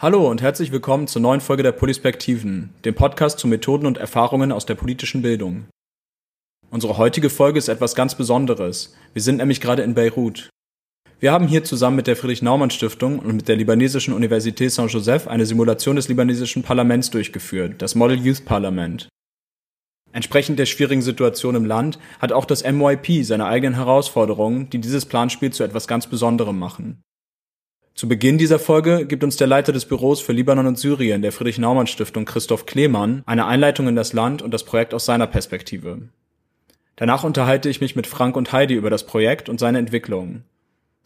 Hallo und herzlich willkommen zur neuen Folge der Polispektiven, dem Podcast zu Methoden und Erfahrungen aus der politischen Bildung. Unsere heutige Folge ist etwas ganz Besonderes. Wir sind nämlich gerade in Beirut. Wir haben hier zusammen mit der Friedrich-Naumann-Stiftung und mit der libanesischen Universität Saint-Joseph eine Simulation des libanesischen Parlaments durchgeführt, das Model Youth Parliament. Entsprechend der schwierigen Situation im Land hat auch das MYP seine eigenen Herausforderungen, die dieses Planspiel zu etwas ganz Besonderem machen. Zu Beginn dieser Folge gibt uns der Leiter des Büros für Libanon und Syrien der Friedrich-Naumann-Stiftung Christoph Klemann eine Einleitung in das Land und das Projekt aus seiner Perspektive. Danach unterhalte ich mich mit Frank und Heidi über das Projekt und seine Entwicklung.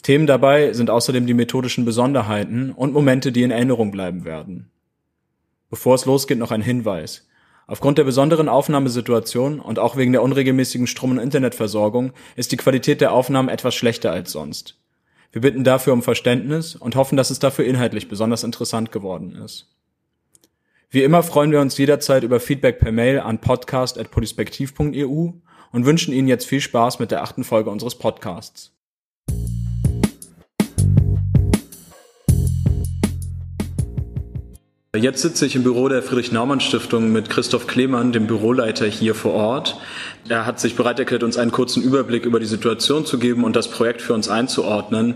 Themen dabei sind außerdem die methodischen Besonderheiten und Momente, die in Erinnerung bleiben werden. Bevor es losgeht, noch ein Hinweis. Aufgrund der besonderen Aufnahmesituation und auch wegen der unregelmäßigen Strom- und Internetversorgung ist die Qualität der Aufnahmen etwas schlechter als sonst. Wir bitten dafür um Verständnis und hoffen, dass es dafür inhaltlich besonders interessant geworden ist. Wie immer freuen wir uns jederzeit über Feedback per Mail an podcast.polispektiv.eu und wünschen Ihnen jetzt viel Spaß mit der achten Folge unseres Podcasts. Jetzt sitze ich im Büro der Friedrich-Naumann-Stiftung mit Christoph Klemann, dem Büroleiter hier vor Ort. Er hat sich bereit erklärt, uns einen kurzen Überblick über die Situation zu geben und das Projekt für uns einzuordnen.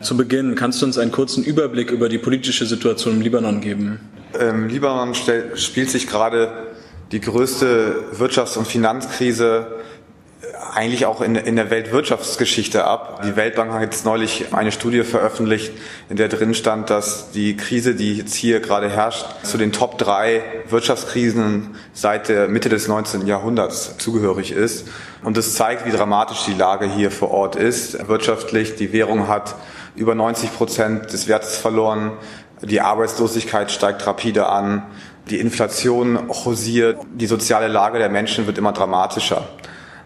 Zu Beginn, kannst du uns einen kurzen Überblick über die politische Situation im Libanon geben? Im Libanon spielt sich gerade die größte Wirtschafts- und Finanzkrise eigentlich auch in, in der Weltwirtschaftsgeschichte ab. Die Weltbank hat jetzt neulich eine Studie veröffentlicht, in der drin stand, dass die Krise, die jetzt hier gerade herrscht, zu den Top drei Wirtschaftskrisen seit der Mitte des 19. Jahrhunderts zugehörig ist. Und das zeigt, wie dramatisch die Lage hier vor Ort ist. Wirtschaftlich, die Währung hat über 90 Prozent des Wertes verloren. Die Arbeitslosigkeit steigt rapide an. Die Inflation hausiert. Die soziale Lage der Menschen wird immer dramatischer.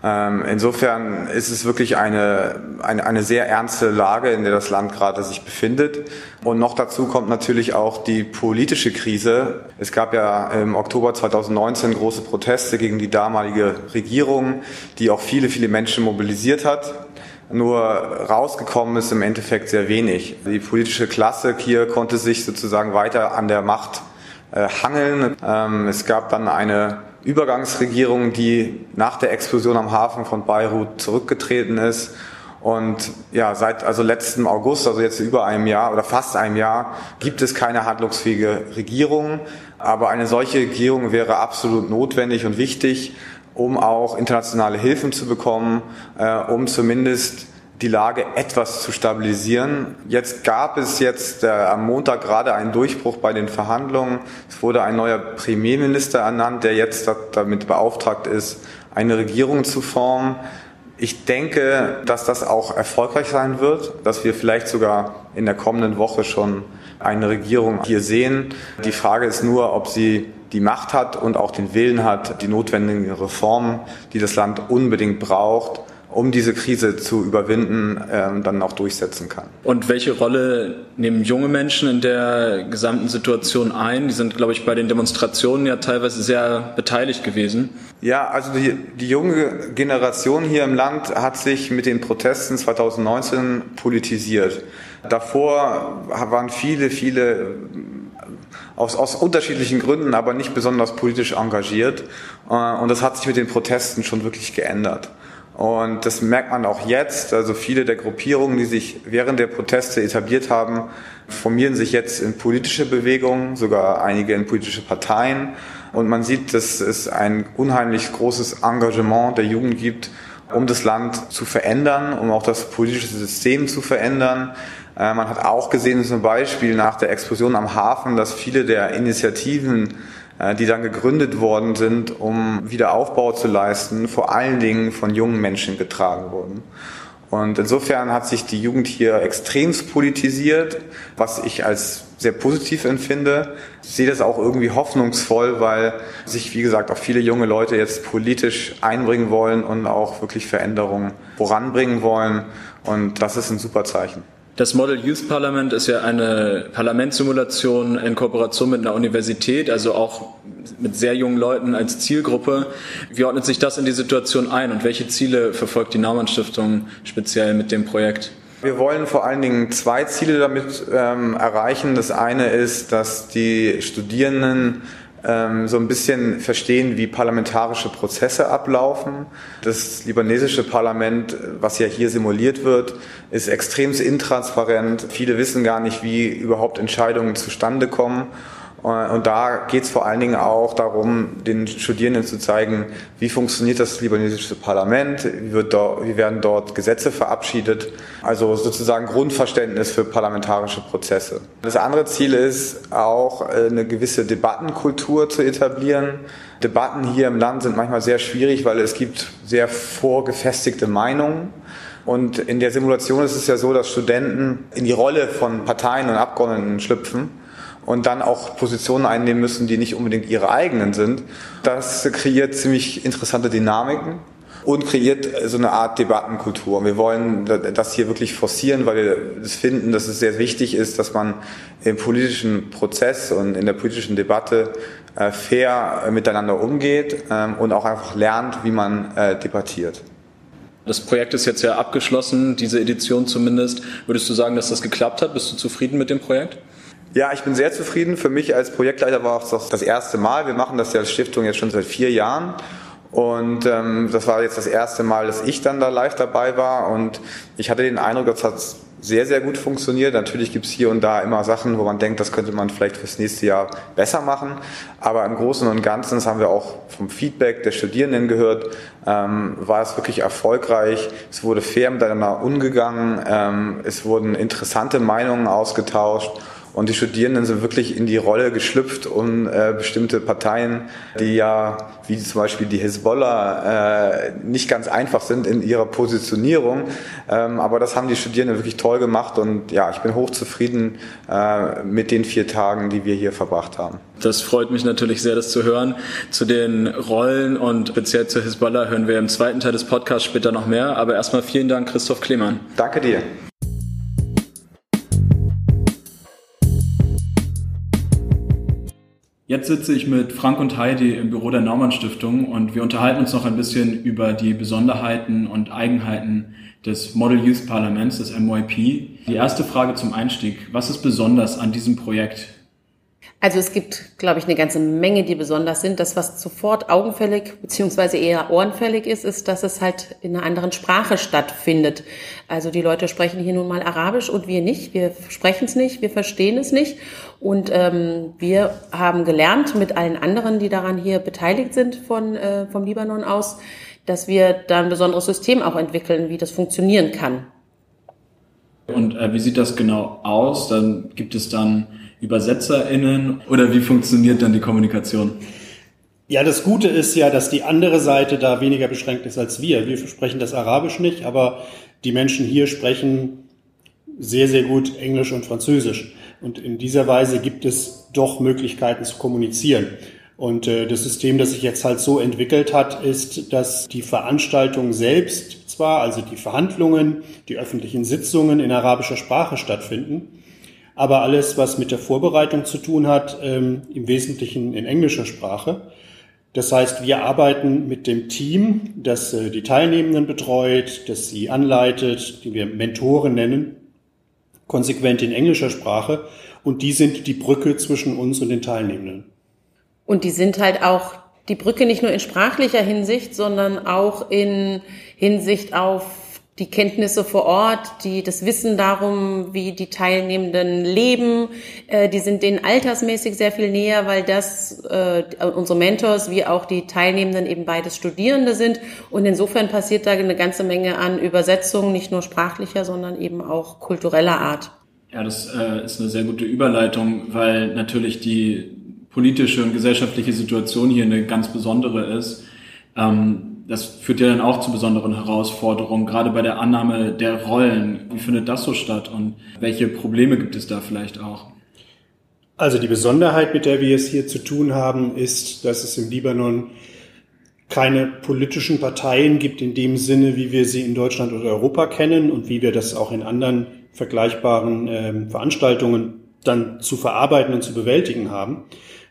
Ähm, insofern ist es wirklich eine, eine, eine sehr ernste Lage, in der das Land gerade sich befindet. Und noch dazu kommt natürlich auch die politische Krise. Es gab ja im Oktober 2019 große Proteste gegen die damalige Regierung, die auch viele, viele Menschen mobilisiert hat. Nur rausgekommen ist im Endeffekt sehr wenig. Die politische Klasse hier konnte sich sozusagen weiter an der Macht äh, hangeln. Ähm, es gab dann eine Übergangsregierung, die nach der Explosion am Hafen von Beirut zurückgetreten ist. Und ja, seit also letzten August, also jetzt über einem Jahr oder fast einem Jahr, gibt es keine handlungsfähige Regierung. Aber eine solche Regierung wäre absolut notwendig und wichtig, um auch internationale Hilfen zu bekommen, äh, um zumindest die Lage etwas zu stabilisieren. Jetzt gab es jetzt äh, am Montag gerade einen Durchbruch bei den Verhandlungen. Es wurde ein neuer Premierminister ernannt, der jetzt damit beauftragt ist, eine Regierung zu formen. Ich denke, dass das auch erfolgreich sein wird, dass wir vielleicht sogar in der kommenden Woche schon eine Regierung hier sehen. Die Frage ist nur, ob sie die Macht hat und auch den Willen hat, die notwendigen Reformen, die das Land unbedingt braucht, um diese Krise zu überwinden, ähm, dann auch durchsetzen kann. Und welche Rolle nehmen junge Menschen in der gesamten Situation ein? Die sind, glaube ich, bei den Demonstrationen ja teilweise sehr beteiligt gewesen. Ja, also die, die junge Generation hier im Land hat sich mit den Protesten 2019 politisiert. Davor waren viele, viele aus, aus unterschiedlichen Gründen, aber nicht besonders politisch engagiert. Äh, und das hat sich mit den Protesten schon wirklich geändert. Und das merkt man auch jetzt. Also viele der Gruppierungen, die sich während der Proteste etabliert haben, formieren sich jetzt in politische Bewegungen, sogar einige in politische Parteien. Und man sieht, dass es ein unheimlich großes Engagement der Jugend gibt, um das Land zu verändern, um auch das politische System zu verändern. Äh, man hat auch gesehen, zum Beispiel nach der Explosion am Hafen, dass viele der Initiativen, die dann gegründet worden sind, um Wiederaufbau zu leisten, vor allen Dingen von jungen Menschen getragen wurden. Und insofern hat sich die Jugend hier extremst politisiert, was ich als sehr positiv empfinde. Ich sehe das auch irgendwie hoffnungsvoll, weil sich, wie gesagt, auch viele junge Leute jetzt politisch einbringen wollen und auch wirklich Veränderungen voranbringen wollen. Und das ist ein super Zeichen. Das Model Youth Parliament ist ja eine Parlamentssimulation in Kooperation mit einer Universität, also auch mit sehr jungen Leuten als Zielgruppe. Wie ordnet sich das in die Situation ein und welche Ziele verfolgt die Naumann Stiftung speziell mit dem Projekt? Wir wollen vor allen Dingen zwei Ziele damit ähm, erreichen. Das eine ist, dass die Studierenden so ein bisschen verstehen, wie parlamentarische Prozesse ablaufen. Das libanesische Parlament, was ja hier simuliert wird, ist extrem intransparent. Viele wissen gar nicht, wie überhaupt Entscheidungen zustande kommen. Und da geht es vor allen Dingen auch darum, den Studierenden zu zeigen, wie funktioniert das libanesische Parlament, wie, wird dort, wie werden dort Gesetze verabschiedet, also sozusagen Grundverständnis für parlamentarische Prozesse. Das andere Ziel ist auch eine gewisse Debattenkultur zu etablieren. Debatten hier im Land sind manchmal sehr schwierig, weil es gibt sehr vorgefestigte Meinungen. Und in der Simulation ist es ja so, dass Studenten in die Rolle von Parteien und Abgeordneten schlüpfen und dann auch Positionen einnehmen müssen, die nicht unbedingt ihre eigenen sind. Das kreiert ziemlich interessante Dynamiken und kreiert so eine Art Debattenkultur. Wir wollen das hier wirklich forcieren, weil wir es finden, dass es sehr wichtig ist, dass man im politischen Prozess und in der politischen Debatte äh, fair miteinander umgeht ähm, und auch einfach lernt, wie man äh, debattiert. Das Projekt ist jetzt ja abgeschlossen, diese Edition zumindest. Würdest du sagen, dass das geklappt hat? Bist du zufrieden mit dem Projekt? Ja, ich bin sehr zufrieden. Für mich als Projektleiter war es das erste Mal. Wir machen das ja als Stiftung jetzt schon seit vier Jahren. Und ähm, das war jetzt das erste Mal, dass ich dann da live dabei war. Und ich hatte den Eindruck, das hat sehr, sehr gut funktioniert. Natürlich gibt's hier und da immer Sachen, wo man denkt, das könnte man vielleicht fürs nächste Jahr besser machen. Aber im Großen und Ganzen, das haben wir auch vom Feedback der Studierenden gehört, ähm, war es wirklich erfolgreich. Es wurde fair miteinander umgegangen. Ähm, es wurden interessante Meinungen ausgetauscht. Und die Studierenden sind wirklich in die Rolle geschlüpft, um äh, bestimmte Parteien, die ja, wie zum Beispiel die Hezbollah, äh, nicht ganz einfach sind in ihrer Positionierung. Ähm, aber das haben die Studierenden wirklich toll gemacht und ja, ich bin hochzufrieden äh, mit den vier Tagen, die wir hier verbracht haben. Das freut mich natürlich sehr, das zu hören. Zu den Rollen und speziell zu Hezbollah hören wir im zweiten Teil des Podcasts später noch mehr. Aber erstmal vielen Dank, Christoph Klemann. Danke dir. Jetzt sitze ich mit Frank und Heidi im Büro der Naumann Stiftung und wir unterhalten uns noch ein bisschen über die Besonderheiten und Eigenheiten des Model Youth Parlaments, des MYP. Die erste Frage zum Einstieg. Was ist besonders an diesem Projekt? Also es gibt, glaube ich, eine ganze Menge, die besonders sind. Das, was sofort augenfällig beziehungsweise eher ohrenfällig ist, ist, dass es halt in einer anderen Sprache stattfindet. Also die Leute sprechen hier nun mal Arabisch und wir nicht. Wir sprechen es nicht, wir verstehen es nicht. Und ähm, wir haben gelernt mit allen anderen, die daran hier beteiligt sind von, äh, vom Libanon aus, dass wir da ein besonderes System auch entwickeln, wie das funktionieren kann. Und äh, wie sieht das genau aus? Dann gibt es dann ÜbersetzerInnen oder wie funktioniert dann die Kommunikation? Ja, das Gute ist ja, dass die andere Seite da weniger beschränkt ist als wir. Wir sprechen das Arabisch nicht, aber die Menschen hier sprechen sehr, sehr gut Englisch und Französisch. Und in dieser Weise gibt es doch Möglichkeiten zu kommunizieren. Und äh, das System, das sich jetzt halt so entwickelt hat, ist, dass die Veranstaltung selbst zwar, also die Verhandlungen, die öffentlichen Sitzungen in arabischer Sprache stattfinden, aber alles, was mit der Vorbereitung zu tun hat, ähm, im Wesentlichen in englischer Sprache. Das heißt, wir arbeiten mit dem Team, das äh, die Teilnehmenden betreut, das sie anleitet, die wir Mentoren nennen, konsequent in englischer Sprache. Und die sind die Brücke zwischen uns und den Teilnehmenden. Und die sind halt auch die Brücke nicht nur in sprachlicher Hinsicht, sondern auch in Hinsicht auf die Kenntnisse vor Ort, die, das Wissen darum, wie die Teilnehmenden leben, äh, die sind denen altersmäßig sehr viel näher, weil das äh, unsere Mentors wie auch die Teilnehmenden eben beides Studierende sind. Und insofern passiert da eine ganze Menge an Übersetzungen, nicht nur sprachlicher, sondern eben auch kultureller Art. Ja, das äh, ist eine sehr gute Überleitung, weil natürlich die politische und gesellschaftliche Situation hier eine ganz besondere ist. Ähm, das führt ja dann auch zu besonderen Herausforderungen, gerade bei der Annahme der Rollen. Wie findet das so statt und welche Probleme gibt es da vielleicht auch? Also die Besonderheit, mit der wir es hier zu tun haben, ist, dass es im Libanon keine politischen Parteien gibt in dem Sinne, wie wir sie in Deutschland oder Europa kennen und wie wir das auch in anderen vergleichbaren äh, Veranstaltungen dann zu verarbeiten und zu bewältigen haben,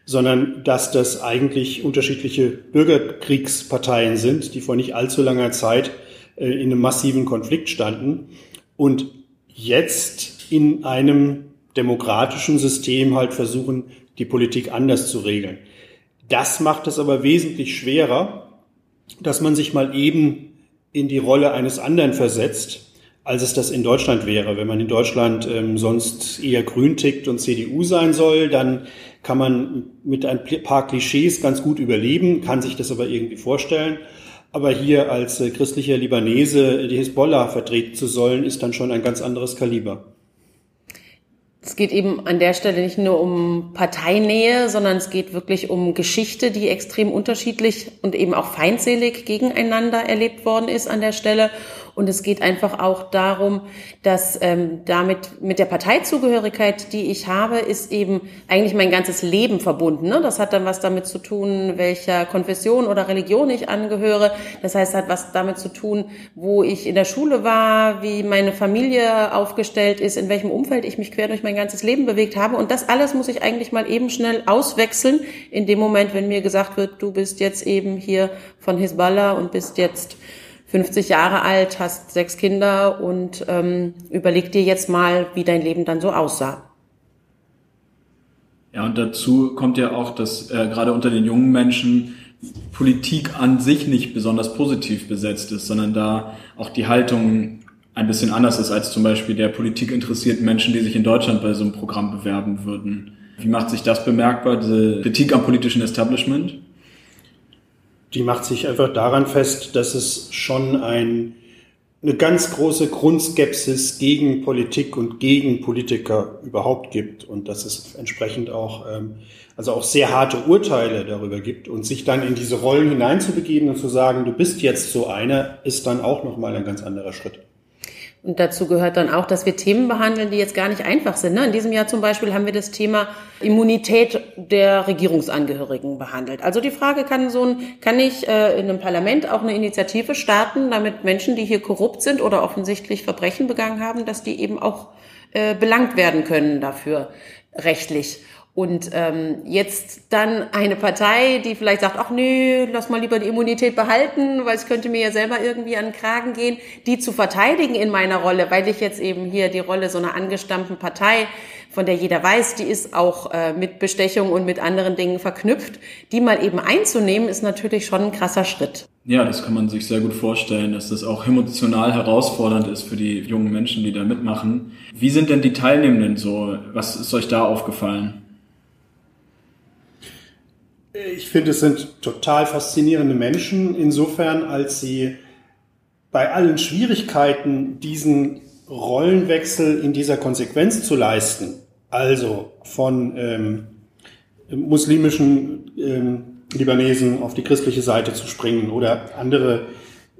sondern dass das eigentlich unterschiedliche Bürgerkriegsparteien sind, die vor nicht allzu langer Zeit äh, in einem massiven Konflikt standen. Und jetzt in einem demokratischen System halt versuchen, die Politik anders zu regeln. Das macht es aber wesentlich schwerer, dass man sich mal eben in die Rolle eines anderen versetzt, als es das in Deutschland wäre. Wenn man in Deutschland ähm, sonst eher grün tickt und CDU sein soll, dann kann man mit ein paar Klischees ganz gut überleben, kann sich das aber irgendwie vorstellen. Aber hier als äh, christlicher Libanese die Hisbollah vertreten zu sollen, ist dann schon ein ganz anderes Kaliber. Es geht eben an der Stelle nicht nur um Parteinähe, sondern es geht wirklich um Geschichte, die extrem unterschiedlich und eben auch feindselig gegeneinander erlebt worden ist an der Stelle. Und es geht einfach auch darum, dass ähm, damit mit der Parteizugehörigkeit, die ich habe, ist eben eigentlich mein ganzes Leben verbunden. Ne? Das hat dann was damit zu tun, welcher Konfession oder Religion ich angehöre. Das heißt, hat was damit zu tun, wo ich in der Schule war, wie meine Familie aufgestellt ist, in welchem Umfeld ich mich quer durch mein ganzes Leben bewegt habe. Und das alles muss ich eigentlich mal eben schnell auswechseln in dem Moment, wenn mir gesagt wird, du bist jetzt eben hier von Hisbollah und bist jetzt 50 Jahre alt, hast sechs Kinder und ähm, überleg dir jetzt mal, wie dein Leben dann so aussah. Ja, und dazu kommt ja auch, dass äh, gerade unter den jungen Menschen Politik an sich nicht besonders positiv besetzt ist, sondern da auch die Haltung ein bisschen anders ist als zum Beispiel der Politik interessierten Menschen, die sich in Deutschland bei so einem Programm bewerben würden. Wie macht sich das bemerkbar, diese Kritik am politischen Establishment? Die macht sich einfach daran fest, dass es schon ein, eine ganz große Grundskepsis gegen Politik und gegen Politiker überhaupt gibt und dass es entsprechend auch, ähm, also auch sehr harte Urteile darüber gibt und sich dann in diese Rollen hineinzubegeben und zu sagen, du bist jetzt so einer, ist dann auch nochmal ein ganz anderer Schritt. Und dazu gehört dann auch, dass wir Themen behandeln, die jetzt gar nicht einfach sind. Ne? In diesem Jahr zum Beispiel haben wir das Thema Immunität der Regierungsangehörigen behandelt. Also die Frage kann so ein, kann ich äh, in einem Parlament auch eine Initiative starten, damit Menschen, die hier korrupt sind oder offensichtlich Verbrechen begangen haben, dass die eben auch äh, belangt werden können dafür rechtlich. Und ähm, jetzt dann eine Partei, die vielleicht sagt, ach nö, lass mal lieber die Immunität behalten, weil es könnte mir ja selber irgendwie an den Kragen gehen, die zu verteidigen in meiner Rolle, weil ich jetzt eben hier die Rolle so einer angestammten Partei, von der jeder weiß, die ist auch äh, mit Bestechung und mit anderen Dingen verknüpft, die mal eben einzunehmen, ist natürlich schon ein krasser Schritt. Ja, das kann man sich sehr gut vorstellen, dass das auch emotional herausfordernd ist für die jungen Menschen, die da mitmachen. Wie sind denn die Teilnehmenden so? Was ist euch da aufgefallen? Ich finde, es sind total faszinierende Menschen, insofern, als sie bei allen Schwierigkeiten diesen Rollenwechsel in dieser Konsequenz zu leisten, also von ähm, muslimischen ähm, Libanesen auf die christliche Seite zu springen oder andere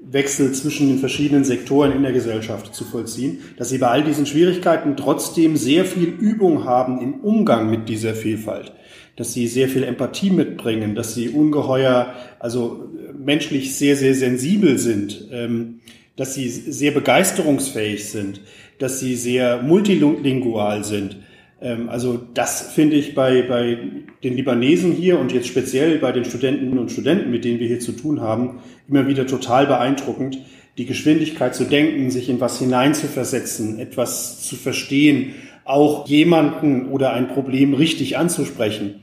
Wechsel zwischen den verschiedenen Sektoren in der Gesellschaft zu vollziehen, dass sie bei all diesen Schwierigkeiten trotzdem sehr viel Übung haben im Umgang mit dieser Vielfalt dass sie sehr viel Empathie mitbringen, dass sie ungeheuer, also menschlich sehr, sehr sensibel sind, ähm, dass sie sehr begeisterungsfähig sind, dass sie sehr multilingual sind. Ähm, also das finde ich bei, bei den Libanesen hier und jetzt speziell bei den Studentinnen und Studenten, mit denen wir hier zu tun haben, immer wieder total beeindruckend. Die Geschwindigkeit zu denken, sich in was hineinzuversetzen, etwas zu verstehen, auch jemanden oder ein Problem richtig anzusprechen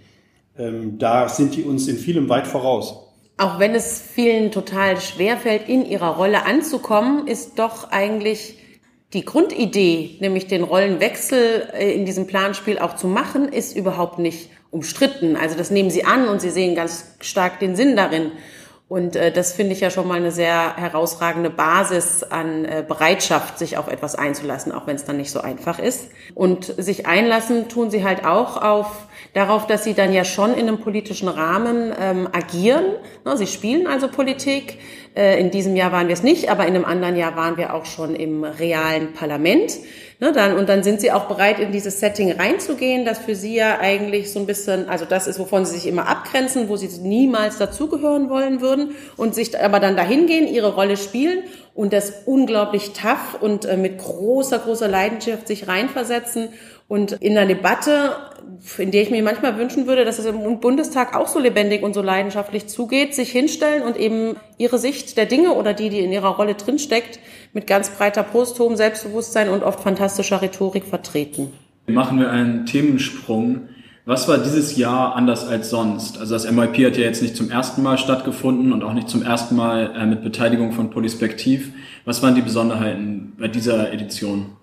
ähm, da sind die uns in vielem weit voraus. Auch wenn es vielen total schwer fällt, in ihrer Rolle anzukommen, ist doch eigentlich die Grundidee, nämlich den Rollenwechsel äh, in diesem Planspiel auch zu machen, ist überhaupt nicht umstritten. Also das nehmen sie an und sie sehen ganz stark den Sinn darin. Und äh, das finde ich ja schon mal eine sehr herausragende Basis an äh, Bereitschaft, sich auf etwas einzulassen, auch wenn es dann nicht so einfach ist. Und sich einlassen tun sie halt auch auf darauf, dass sie dann ja schon in einem politischen Rahmen ähm, agieren. Ne, sie spielen also Politik. Äh, in diesem Jahr waren wir es nicht, aber in einem anderen Jahr waren wir auch schon im realen Parlament. Ne, dann, und dann sind sie auch bereit, in dieses Setting reinzugehen, das für sie ja eigentlich so ein bisschen, also das ist, wovon sie sich immer abgrenzen, wo sie niemals dazugehören wollen würden und sich aber dann dahin gehen, ihre Rolle spielen und das unglaublich tough und äh, mit großer, großer Leidenschaft sich reinversetzen und in einer Debatte, in der ich mir manchmal wünschen würde, dass es im Bundestag auch so lebendig und so leidenschaftlich zugeht, sich hinstellen und eben ihre Sicht der Dinge oder die, die in ihrer Rolle drinsteckt, mit ganz breiter Brust, hohem Selbstbewusstsein und oft fantastischer Rhetorik vertreten. Machen wir einen Themensprung. Was war dieses Jahr anders als sonst? Also das MIP hat ja jetzt nicht zum ersten Mal stattgefunden und auch nicht zum ersten Mal äh, mit Beteiligung von Polispektiv. Was waren die Besonderheiten bei dieser Edition?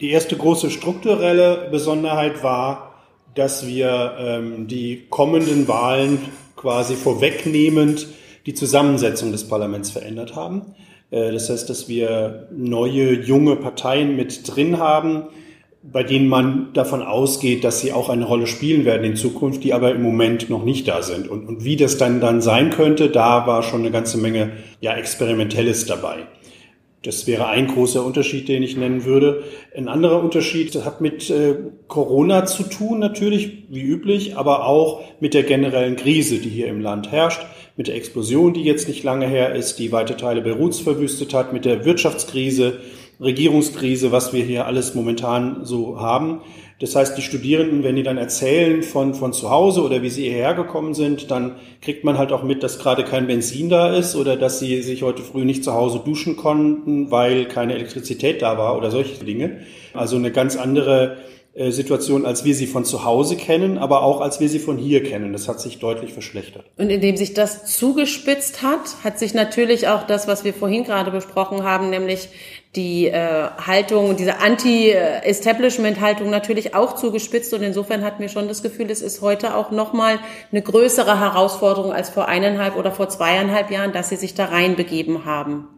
Die erste große strukturelle Besonderheit war, dass wir ähm, die kommenden Wahlen quasi vorwegnehmend die Zusammensetzung des Parlaments verändert haben. Äh, das heißt, dass wir neue, junge Parteien mit drin haben, bei denen man davon ausgeht, dass sie auch eine Rolle spielen werden in Zukunft, die aber im Moment noch nicht da sind. Und, und wie das dann, dann sein könnte, da war schon eine ganze Menge ja, Experimentelles dabei. Das wäre ein großer Unterschied, den ich nennen würde. Ein anderer Unterschied hat mit äh, Corona zu tun, natürlich, wie üblich, aber auch mit der generellen Krise, die hier im Land herrscht, mit der Explosion, die jetzt nicht lange her ist, die weite Teile Beiruts verwüstet hat, mit der Wirtschaftskrise, Regierungskrise, was wir hier alles momentan so haben. Das heißt, die Studierenden, wenn die dann erzählen von, von zu Hause oder wie sie hierher gekommen sind, dann kriegt man halt auch mit, dass gerade kein Benzin da ist oder dass sie sich heute früh nicht zu Hause duschen konnten, weil keine Elektrizität da war oder solche Dinge. Also eine ganz andere äh, Situation, als wir sie von zu Hause kennen, aber auch als wir sie von hier kennen. Das hat sich deutlich verschlechtert. Und indem sich das zugespitzt hat, hat sich natürlich auch das, was wir vorhin gerade besprochen haben, nämlich die äh, Haltung, diese Anti-Establishment-Haltung natürlich auch zugespitzt. Und insofern hatten wir schon das Gefühl, es ist heute auch nochmal eine größere Herausforderung als vor eineinhalb oder vor zweieinhalb Jahren, dass sie sich da reinbegeben haben.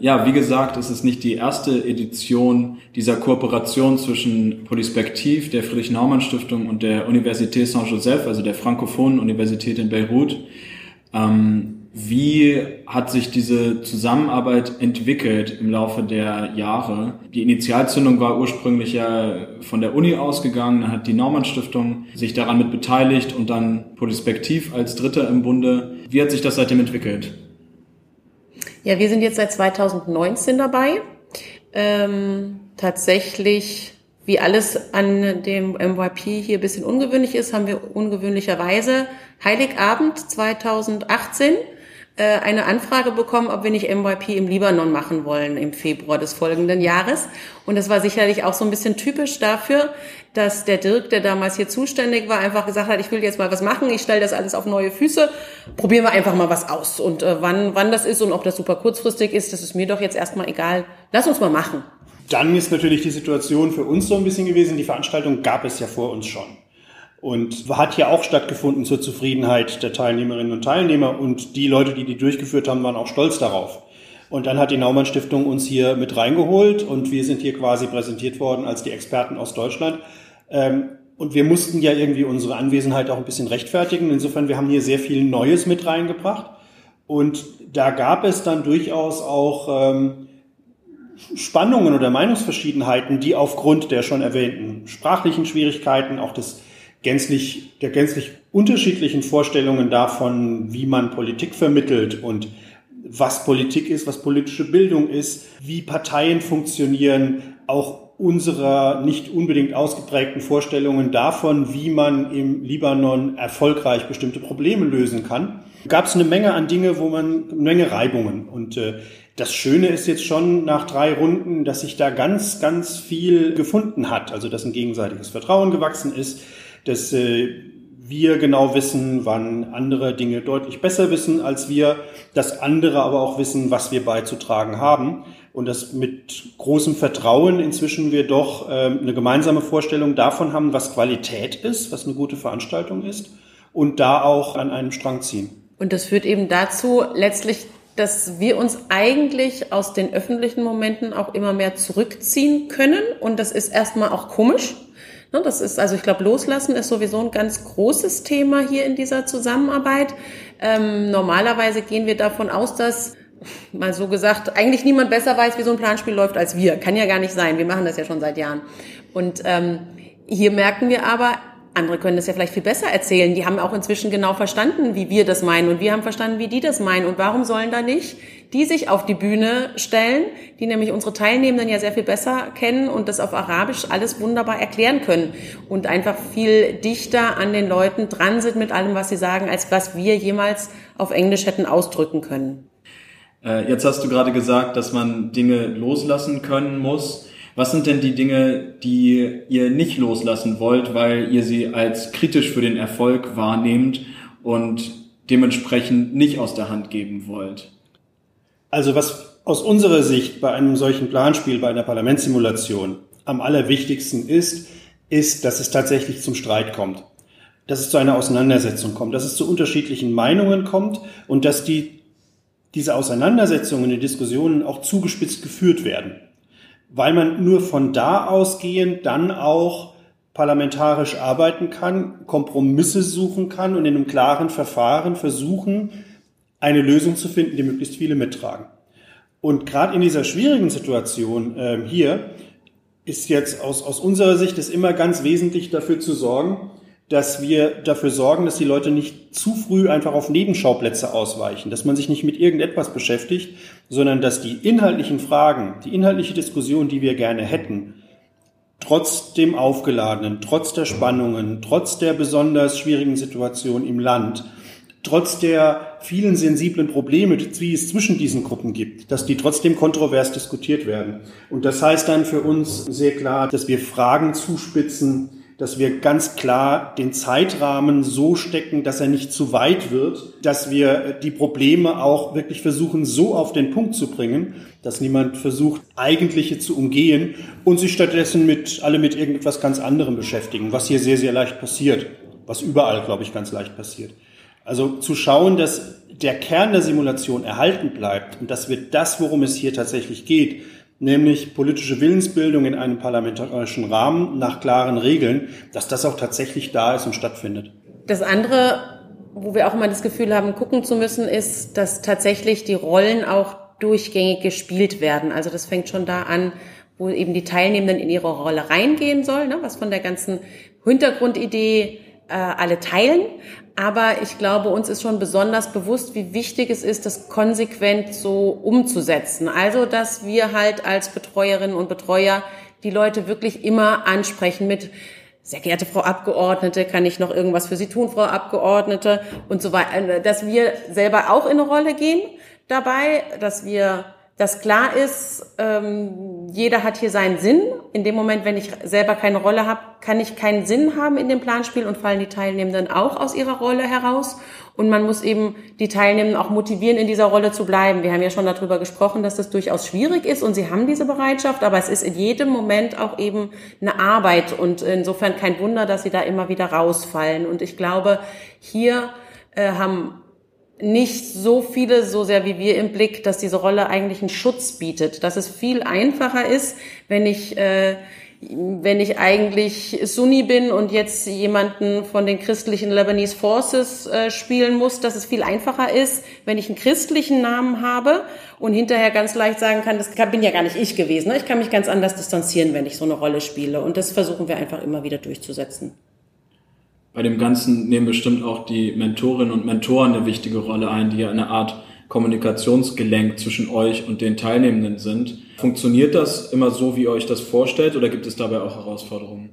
Ja, wie gesagt, es ist nicht die erste Edition dieser Kooperation zwischen Polispektiv, der Friedrich-Naumann-Stiftung und der Université Saint-Joseph, also der Frankophonen Universität in Beirut. Ähm, wie hat sich diese Zusammenarbeit entwickelt im Laufe der Jahre? Die Initialzündung war ursprünglich ja von der Uni ausgegangen, dann hat die Naumann Stiftung sich daran mit beteiligt und dann Polispektiv als Dritter im Bunde. Wie hat sich das seitdem entwickelt? Ja, wir sind jetzt seit 2019 dabei. Ähm, tatsächlich, wie alles an dem MYP hier ein bisschen ungewöhnlich ist, haben wir ungewöhnlicherweise Heiligabend 2018 äh, eine Anfrage bekommen, ob wir nicht MYP im Libanon machen wollen im Februar des folgenden Jahres. Und das war sicherlich auch so ein bisschen typisch dafür, dass der Dirk, der damals hier zuständig war, einfach gesagt hat, ich will jetzt mal was machen, ich stelle das alles auf neue Füße, probieren wir einfach mal was aus. Und äh, wann, wann das ist und ob das super kurzfristig ist, das ist mir doch jetzt erstmal egal. Lass uns mal machen. Dann ist natürlich die Situation für uns so ein bisschen gewesen, die Veranstaltung gab es ja vor uns schon und hat hier auch stattgefunden zur Zufriedenheit der Teilnehmerinnen und Teilnehmer und die Leute, die die durchgeführt haben, waren auch stolz darauf. Und dann hat die Naumann Stiftung uns hier mit reingeholt und wir sind hier quasi präsentiert worden als die Experten aus Deutschland. Ähm, und wir mussten ja irgendwie unsere Anwesenheit auch ein bisschen rechtfertigen. Insofern, wir haben hier sehr viel Neues mit reingebracht. Und da gab es dann durchaus auch ähm, Spannungen oder Meinungsverschiedenheiten, die aufgrund der schon erwähnten sprachlichen Schwierigkeiten, auch des gänzlich, der gänzlich unterschiedlichen Vorstellungen davon, wie man Politik vermittelt und was Politik ist, was politische Bildung ist, wie Parteien funktionieren, auch unserer nicht unbedingt ausgeprägten Vorstellungen davon, wie man im Libanon erfolgreich bestimmte Probleme lösen kann, gab es eine Menge an Dinge, wo man eine Menge Reibungen. Und äh, das Schöne ist jetzt schon nach drei Runden, dass sich da ganz, ganz viel gefunden hat. Also dass ein gegenseitiges Vertrauen gewachsen ist, dass äh, wir genau wissen, wann andere Dinge deutlich besser wissen als wir, dass andere aber auch wissen, was wir beizutragen haben und dass mit großem Vertrauen inzwischen wir doch äh, eine gemeinsame Vorstellung davon haben, was Qualität ist, was eine gute Veranstaltung ist und da auch an einem Strang ziehen. Und das führt eben dazu, letztlich dass wir uns eigentlich aus den öffentlichen Momenten auch immer mehr zurückziehen können. Und das ist erstmal auch komisch, das ist, also ich glaube, Loslassen ist sowieso ein ganz großes Thema hier in dieser Zusammenarbeit. Ähm, normalerweise gehen wir davon aus, dass mal so gesagt, eigentlich niemand besser weiß, wie so ein Planspiel läuft als wir. Kann ja gar nicht sein. Wir machen das ja schon seit Jahren. Und ähm, hier merken wir aber, andere können das ja vielleicht viel besser erzählen. Die haben auch inzwischen genau verstanden, wie wir das meinen und wir haben verstanden, wie die das meinen. Und warum sollen da nicht die sich auf die Bühne stellen, die nämlich unsere Teilnehmenden ja sehr viel besser kennen und das auf Arabisch alles wunderbar erklären können und einfach viel dichter an den Leuten dran sind mit allem, was sie sagen, als was wir jemals auf Englisch hätten ausdrücken können. Äh, jetzt hast du gerade gesagt, dass man Dinge loslassen können muss. Was sind denn die Dinge, die ihr nicht loslassen wollt, weil ihr sie als kritisch für den Erfolg wahrnehmt und dementsprechend nicht aus der Hand geben wollt? Also was aus unserer Sicht bei einem solchen Planspiel, bei einer Parlamentssimulation am allerwichtigsten ist, ist, dass es tatsächlich zum Streit kommt, dass es zu einer Auseinandersetzung kommt, dass es zu unterschiedlichen Meinungen kommt und dass die, diese Auseinandersetzungen, die Diskussionen auch zugespitzt geführt werden, weil man nur von da ausgehend dann auch parlamentarisch arbeiten kann, Kompromisse suchen kann und in einem klaren Verfahren versuchen, eine Lösung zu finden, die möglichst viele mittragen. Und gerade in dieser schwierigen Situation äh, hier ist jetzt aus, aus unserer Sicht ist immer ganz wesentlich dafür zu sorgen, dass wir dafür sorgen, dass die Leute nicht zu früh einfach auf Nebenschauplätze ausweichen, dass man sich nicht mit irgendetwas beschäftigt, sondern dass die inhaltlichen Fragen, die inhaltliche Diskussion, die wir gerne hätten, trotz dem Aufgeladenen, trotz der Spannungen, trotz der besonders schwierigen Situation im Land, trotz der vielen sensiblen Probleme, die es zwischen diesen Gruppen gibt, dass die trotzdem kontrovers diskutiert werden. Und das heißt dann für uns sehr klar, dass wir Fragen zuspitzen, dass wir ganz klar den Zeitrahmen so stecken, dass er nicht zu weit wird, dass wir die Probleme auch wirklich versuchen, so auf den Punkt zu bringen, dass niemand versucht, eigentliche zu umgehen und sich stattdessen mit alle mit irgendetwas ganz anderem beschäftigen, was hier sehr, sehr leicht passiert, was überall, glaube ich, ganz leicht passiert. Also zu schauen, dass der Kern der Simulation erhalten bleibt und dass wir das, worum es hier tatsächlich geht, nämlich politische Willensbildung in einem parlamentarischen Rahmen nach klaren Regeln, dass das auch tatsächlich da ist und stattfindet. Das andere, wo wir auch immer das Gefühl haben, gucken zu müssen, ist, dass tatsächlich die Rollen auch durchgängig gespielt werden. Also das fängt schon da an, wo eben die Teilnehmenden in ihre Rolle reingehen sollen, ne, was von der ganzen Hintergrundidee äh, alle teilen. Aber ich glaube, uns ist schon besonders bewusst, wie wichtig es ist, das konsequent so umzusetzen. Also, dass wir halt als Betreuerinnen und Betreuer die Leute wirklich immer ansprechen mit sehr geehrte Frau Abgeordnete, kann ich noch irgendwas für Sie tun, Frau Abgeordnete und so weiter, dass wir selber auch in eine Rolle gehen dabei, dass wir dass klar ist, ähm, jeder hat hier seinen Sinn. In dem Moment, wenn ich selber keine Rolle habe, kann ich keinen Sinn haben in dem Planspiel und fallen die Teilnehmenden auch aus ihrer Rolle heraus. Und man muss eben die Teilnehmenden auch motivieren, in dieser Rolle zu bleiben. Wir haben ja schon darüber gesprochen, dass das durchaus schwierig ist und sie haben diese Bereitschaft, aber es ist in jedem Moment auch eben eine Arbeit und insofern kein Wunder, dass sie da immer wieder rausfallen. Und ich glaube, hier äh, haben nicht so viele, so sehr wie wir im Blick, dass diese Rolle eigentlich einen Schutz bietet, dass es viel einfacher ist, wenn ich äh, wenn ich eigentlich Sunni bin und jetzt jemanden von den christlichen Lebanese Forces äh, spielen muss, dass es viel einfacher ist, wenn ich einen christlichen Namen habe und hinterher ganz leicht sagen kann, das bin ja gar nicht ich gewesen. Ne? Ich kann mich ganz anders distanzieren, wenn ich so eine Rolle spiele. Und das versuchen wir einfach immer wieder durchzusetzen bei dem Ganzen nehmen bestimmt auch die Mentorinnen und Mentoren eine wichtige Rolle ein, die ja eine Art Kommunikationsgelenk zwischen euch und den Teilnehmenden sind. Funktioniert das immer so, wie ihr euch das vorstellt, oder gibt es dabei auch Herausforderungen?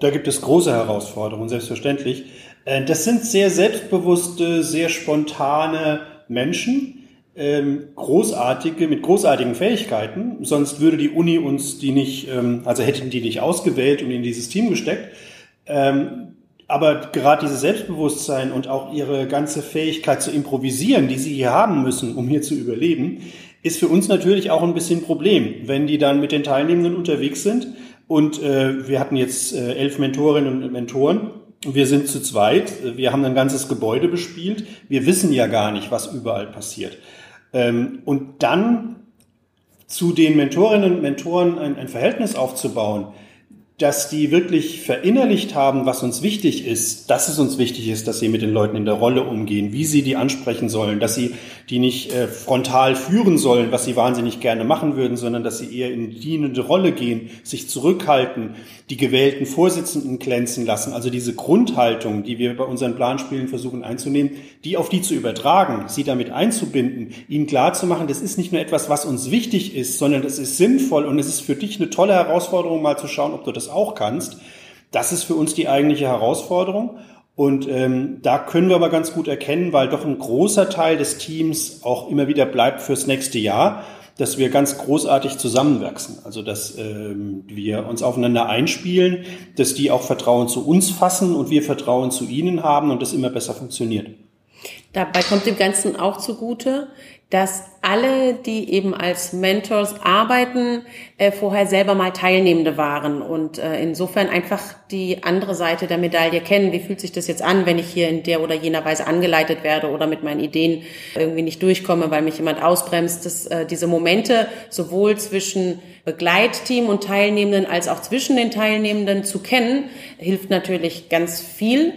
Da gibt es große Herausforderungen, selbstverständlich. Äh, das sind sehr selbstbewusste, sehr spontane Menschen, ähm, großartige, mit großartigen Fähigkeiten. Sonst würde die Uni uns die nicht, ähm, also hätten die nicht ausgewählt und in dieses Team gesteckt. Aber gerade dieses Selbstbewusstsein und auch ihre ganze Fähigkeit zu improvisieren, die sie hier haben müssen, um hier zu überleben, ist für uns natürlich auch ein bisschen ein Problem, wenn die dann mit den Teilnehmenden unterwegs sind. Und äh, wir hatten jetzt äh, elf Mentorinnen und Mentoren. Wir sind zu zweit. Wir haben ein ganzes Gebäude bespielt. Wir wissen ja gar nicht, was überall passiert. Ähm, und dann zu den Mentorinnen und Mentoren ein, ein Verhältnis aufzubauen, dass die wirklich verinnerlicht haben, was uns wichtig ist, dass es uns wichtig ist, dass sie mit den Leuten in der Rolle umgehen, wie sie die ansprechen sollen, dass sie die nicht äh, frontal führen sollen, was sie wahnsinnig gerne machen würden, sondern dass sie eher in dienende Rolle gehen, sich zurückhalten, die gewählten Vorsitzenden glänzen lassen. Also diese Grundhaltung, die wir bei unseren Planspielen versuchen einzunehmen, die auf die zu übertragen, sie damit einzubinden, ihnen klarzumachen, das ist nicht nur etwas, was uns wichtig ist, sondern das ist sinnvoll und es ist für dich eine tolle Herausforderung, mal zu schauen, ob du das auch kannst. Das ist für uns die eigentliche Herausforderung. Und ähm, da können wir aber ganz gut erkennen, weil doch ein großer Teil des Teams auch immer wieder bleibt fürs nächste Jahr, dass wir ganz großartig zusammenwachsen. Also dass ähm, wir uns aufeinander einspielen, dass die auch Vertrauen zu uns fassen und wir Vertrauen zu ihnen haben und das immer besser funktioniert. Dabei kommt dem Ganzen auch zugute, dass alle, die eben als Mentors arbeiten, äh, vorher selber mal Teilnehmende waren und äh, insofern einfach die andere Seite der Medaille kennen. Wie fühlt sich das jetzt an, wenn ich hier in der oder jener Weise angeleitet werde oder mit meinen Ideen irgendwie nicht durchkomme, weil mich jemand ausbremst? Das, äh, diese Momente sowohl zwischen Begleitteam und Teilnehmenden als auch zwischen den Teilnehmenden zu kennen, hilft natürlich ganz viel.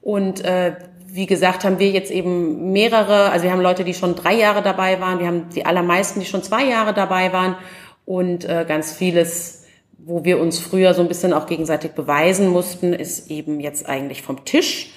Und äh, wie gesagt, haben wir jetzt eben mehrere, also wir haben Leute, die schon drei Jahre dabei waren, wir haben die allermeisten, die schon zwei Jahre dabei waren und äh, ganz vieles, wo wir uns früher so ein bisschen auch gegenseitig beweisen mussten, ist eben jetzt eigentlich vom Tisch.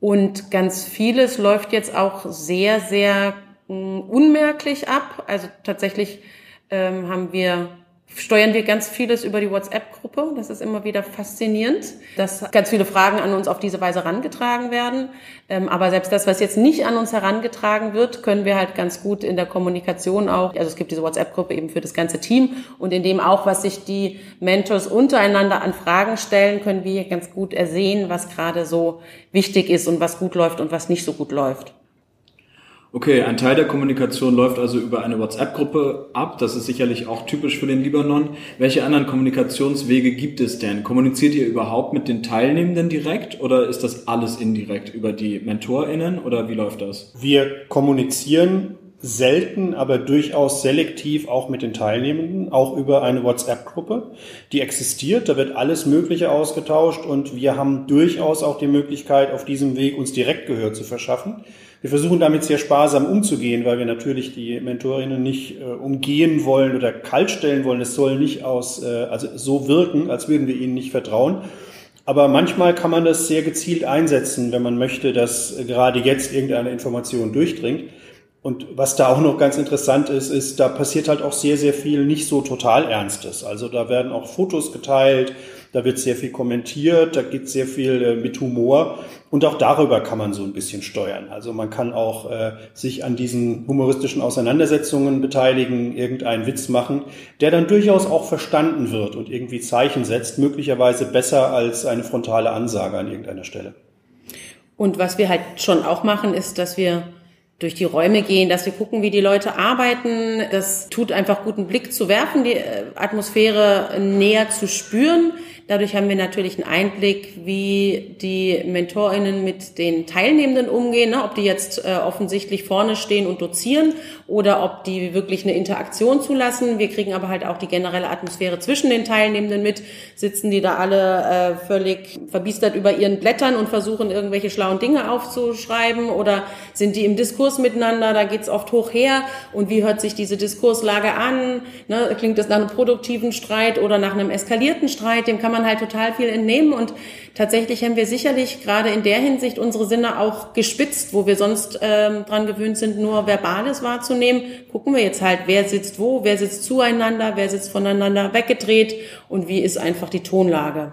Und ganz vieles läuft jetzt auch sehr, sehr hm, unmerklich ab. Also tatsächlich ähm, haben wir steuern wir ganz vieles über die WhatsApp-Gruppe. Das ist immer wieder faszinierend, dass ganz viele Fragen an uns auf diese Weise herangetragen werden. Ähm, aber selbst das, was jetzt nicht an uns herangetragen wird, können wir halt ganz gut in der Kommunikation auch, also es gibt diese WhatsApp-Gruppe eben für das ganze Team und in dem auch, was sich die Mentors untereinander an Fragen stellen, können wir ganz gut ersehen, was gerade so wichtig ist und was gut läuft und was nicht so gut läuft. Okay, ein Teil der Kommunikation läuft also über eine WhatsApp-Gruppe ab. Das ist sicherlich auch typisch für den Libanon. Welche anderen Kommunikationswege gibt es denn? Kommuniziert ihr überhaupt mit den Teilnehmenden direkt oder ist das alles indirekt über die MentorInnen oder wie läuft das? Wir kommunizieren selten, aber durchaus selektiv auch mit den Teilnehmenden, auch über eine WhatsApp-Gruppe, die existiert. Da wird alles Mögliche ausgetauscht und wir haben durchaus auch die Möglichkeit, auf diesem Weg uns direkt Gehör zu verschaffen. Wir versuchen damit sehr sparsam umzugehen, weil wir natürlich die Mentorinnen nicht äh, umgehen wollen oder kaltstellen wollen. Es soll nicht aus, äh, also so wirken, als würden wir ihnen nicht vertrauen. Aber manchmal kann man das sehr gezielt einsetzen, wenn man möchte, dass gerade jetzt irgendeine Information durchdringt. Und was da auch noch ganz interessant ist, ist, da passiert halt auch sehr, sehr viel nicht so total Ernstes. Also da werden auch Fotos geteilt, da wird sehr viel kommentiert, da geht sehr viel äh, mit Humor und auch darüber kann man so ein bisschen steuern. Also man kann auch äh, sich an diesen humoristischen Auseinandersetzungen beteiligen, irgendeinen Witz machen, der dann durchaus auch verstanden wird und irgendwie Zeichen setzt, möglicherweise besser als eine frontale Ansage an irgendeiner Stelle. Und was wir halt schon auch machen, ist, dass wir durch die Räume gehen, dass wir gucken, wie die Leute arbeiten. Das tut einfach guten Blick zu werfen, die äh, Atmosphäre näher zu spüren. Dadurch haben wir natürlich einen Einblick, wie die MentorInnen mit den Teilnehmenden umgehen, ne? ob die jetzt äh, offensichtlich vorne stehen und dozieren oder ob die wirklich eine Interaktion zulassen. Wir kriegen aber halt auch die generelle Atmosphäre zwischen den Teilnehmenden mit. Sitzen die da alle äh, völlig verbiestert über ihren Blättern und versuchen irgendwelche schlauen Dinge aufzuschreiben oder sind die im Diskurs miteinander? Da geht's oft hoch her. Und wie hört sich diese Diskurslage an? Ne? Klingt das nach einem produktiven Streit oder nach einem eskalierten Streit? Dem kann man man halt total viel entnehmen und tatsächlich haben wir sicherlich gerade in der Hinsicht unsere Sinne auch gespitzt, wo wir sonst ähm, dran gewöhnt sind, nur Verbales wahrzunehmen. Gucken wir jetzt halt, wer sitzt wo, wer sitzt zueinander, wer sitzt voneinander weggedreht und wie ist einfach die Tonlage.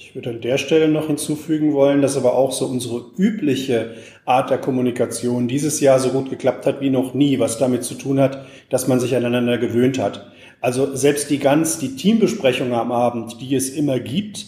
Ich würde an der Stelle noch hinzufügen wollen, dass aber auch so unsere übliche Art der Kommunikation dieses Jahr so gut geklappt hat wie noch nie, was damit zu tun hat, dass man sich aneinander gewöhnt hat. Also selbst die ganz, die Teambesprechung am Abend, die es immer gibt,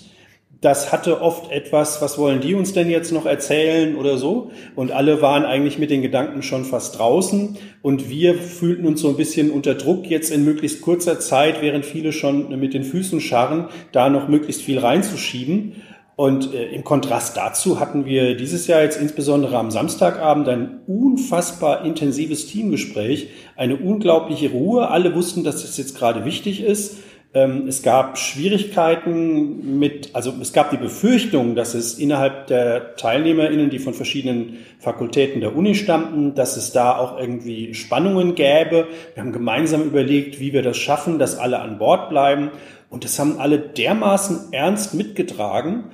das hatte oft etwas, was wollen die uns denn jetzt noch erzählen oder so? Und alle waren eigentlich mit den Gedanken schon fast draußen und wir fühlten uns so ein bisschen unter Druck, jetzt in möglichst kurzer Zeit, während viele schon mit den Füßen scharren, da noch möglichst viel reinzuschieben. Und äh, im Kontrast dazu hatten wir dieses Jahr jetzt insbesondere am Samstagabend ein unfassbar intensives Teamgespräch, eine unglaubliche Ruhe. Alle wussten, dass das jetzt gerade wichtig ist. Ähm, es gab Schwierigkeiten mit, also es gab die Befürchtung, dass es innerhalb der TeilnehmerInnen, die von verschiedenen Fakultäten der Uni stammten, dass es da auch irgendwie Spannungen gäbe. Wir haben gemeinsam überlegt, wie wir das schaffen, dass alle an Bord bleiben. Und das haben alle dermaßen ernst mitgetragen,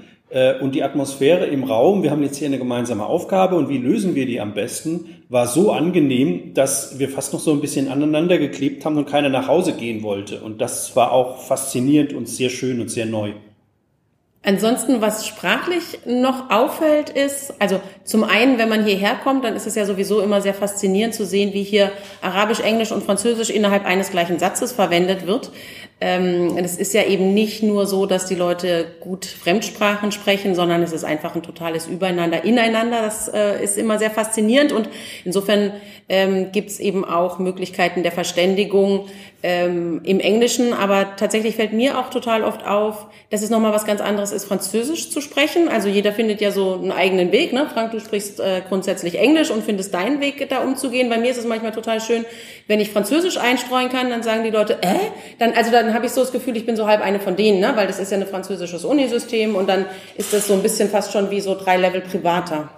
und die Atmosphäre im Raum, wir haben jetzt hier eine gemeinsame Aufgabe und wie lösen wir die am besten, war so angenehm, dass wir fast noch so ein bisschen aneinander geklebt haben und keiner nach Hause gehen wollte. Und das war auch faszinierend und sehr schön und sehr neu. Ansonsten, was sprachlich noch auffällt, ist, also zum einen, wenn man hierher kommt, dann ist es ja sowieso immer sehr faszinierend zu sehen, wie hier Arabisch, Englisch und Französisch innerhalb eines gleichen Satzes verwendet wird. Ähm, es ist ja eben nicht nur so, dass die Leute gut Fremdsprachen sprechen, sondern es ist einfach ein totales Übereinander, Ineinander. Das äh, ist immer sehr faszinierend und insofern ähm, gibt es eben auch Möglichkeiten der Verständigung ähm, im Englischen. Aber tatsächlich fällt mir auch total oft auf, dass es nochmal was ganz anderes ist, Französisch zu sprechen. Also jeder findet ja so einen eigenen Weg. Ne? Frank, du sprichst äh, grundsätzlich Englisch und findest deinen Weg, da umzugehen. Bei mir ist es manchmal total schön, wenn ich Französisch einstreuen kann, dann sagen die Leute, äh? Dann, also dann habe ich so das Gefühl, ich bin so halb eine von denen, ne? weil das ist ja ein französisches Unisystem und dann ist das so ein bisschen fast schon wie so drei Level privater.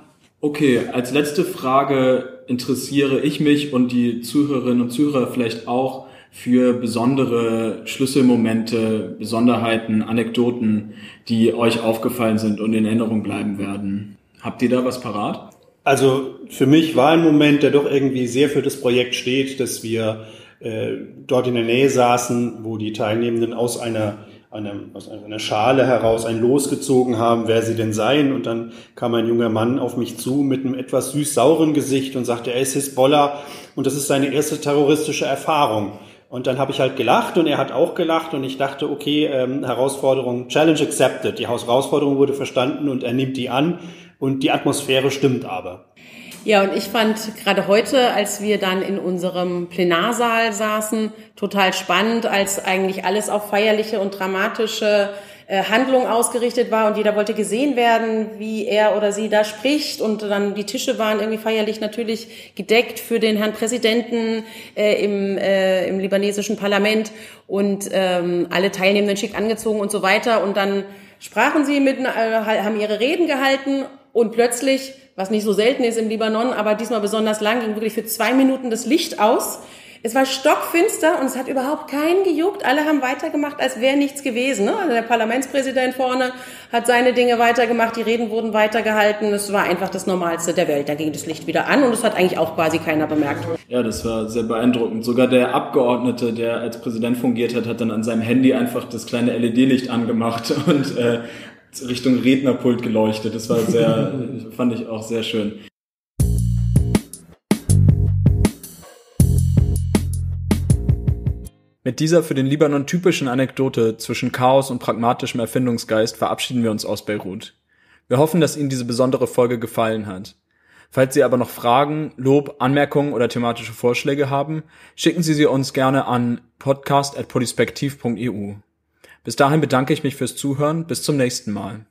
Okay, als letzte Frage interessiere ich mich und die Zuhörerinnen und Zuhörer vielleicht auch für besondere Schlüsselmomente, Besonderheiten, Anekdoten, die euch aufgefallen sind und in Erinnerung bleiben werden. Habt ihr da was parat? Also für mich war ein Moment, der doch irgendwie sehr für das Projekt steht, dass wir äh, dort in der Nähe saßen, wo die Teilnehmenden aus einer, einer, aus einer Schale heraus ein Los gezogen haben, wer sie denn seien. Und dann kam ein junger Mann auf mich zu mit einem etwas süß-sauren Gesicht und sagte, er ist Hisbollah und das ist seine erste terroristische Erfahrung. Und dann habe ich halt gelacht und er hat auch gelacht und ich dachte, okay, ähm, Herausforderung, Challenge accepted. Die Herausforderung wurde verstanden und er nimmt die an und die Atmosphäre stimmt aber. Ja, und ich fand gerade heute, als wir dann in unserem Plenarsaal saßen, total spannend, als eigentlich alles auf feierliche und dramatische äh, Handlung ausgerichtet war und jeder wollte gesehen werden, wie er oder sie da spricht. Und dann die Tische waren irgendwie feierlich natürlich gedeckt für den Herrn Präsidenten äh, im, äh, im libanesischen Parlament. Und ähm, alle Teilnehmenden schick angezogen und so weiter. Und dann sprachen sie mit, äh, haben ihre Reden gehalten und plötzlich, was nicht so selten ist im Libanon, aber diesmal besonders lang, ging wirklich für zwei Minuten das Licht aus. Es war stockfinster und es hat überhaupt keinen gejuckt. Alle haben weitergemacht, als wäre nichts gewesen. Ne? Also der Parlamentspräsident vorne hat seine Dinge weitergemacht, die Reden wurden weitergehalten. Es war einfach das Normalste der Welt. Da ging das Licht wieder an und es hat eigentlich auch quasi keiner bemerkt. Ja, das war sehr beeindruckend. Sogar der Abgeordnete, der als Präsident fungiert hat, hat dann an seinem Handy einfach das kleine LED-Licht angemacht und äh, Richtung Rednerpult geleuchtet. Das war sehr, fand ich auch sehr schön. Mit dieser für den Libanon typischen Anekdote zwischen Chaos und pragmatischem Erfindungsgeist verabschieden wir uns aus Beirut. Wir hoffen, dass Ihnen diese besondere Folge gefallen hat. Falls Sie aber noch Fragen, Lob, Anmerkungen oder thematische Vorschläge haben, schicken Sie sie uns gerne an podcast.polispektiv.eu. Bis dahin bedanke ich mich fürs Zuhören. Bis zum nächsten Mal.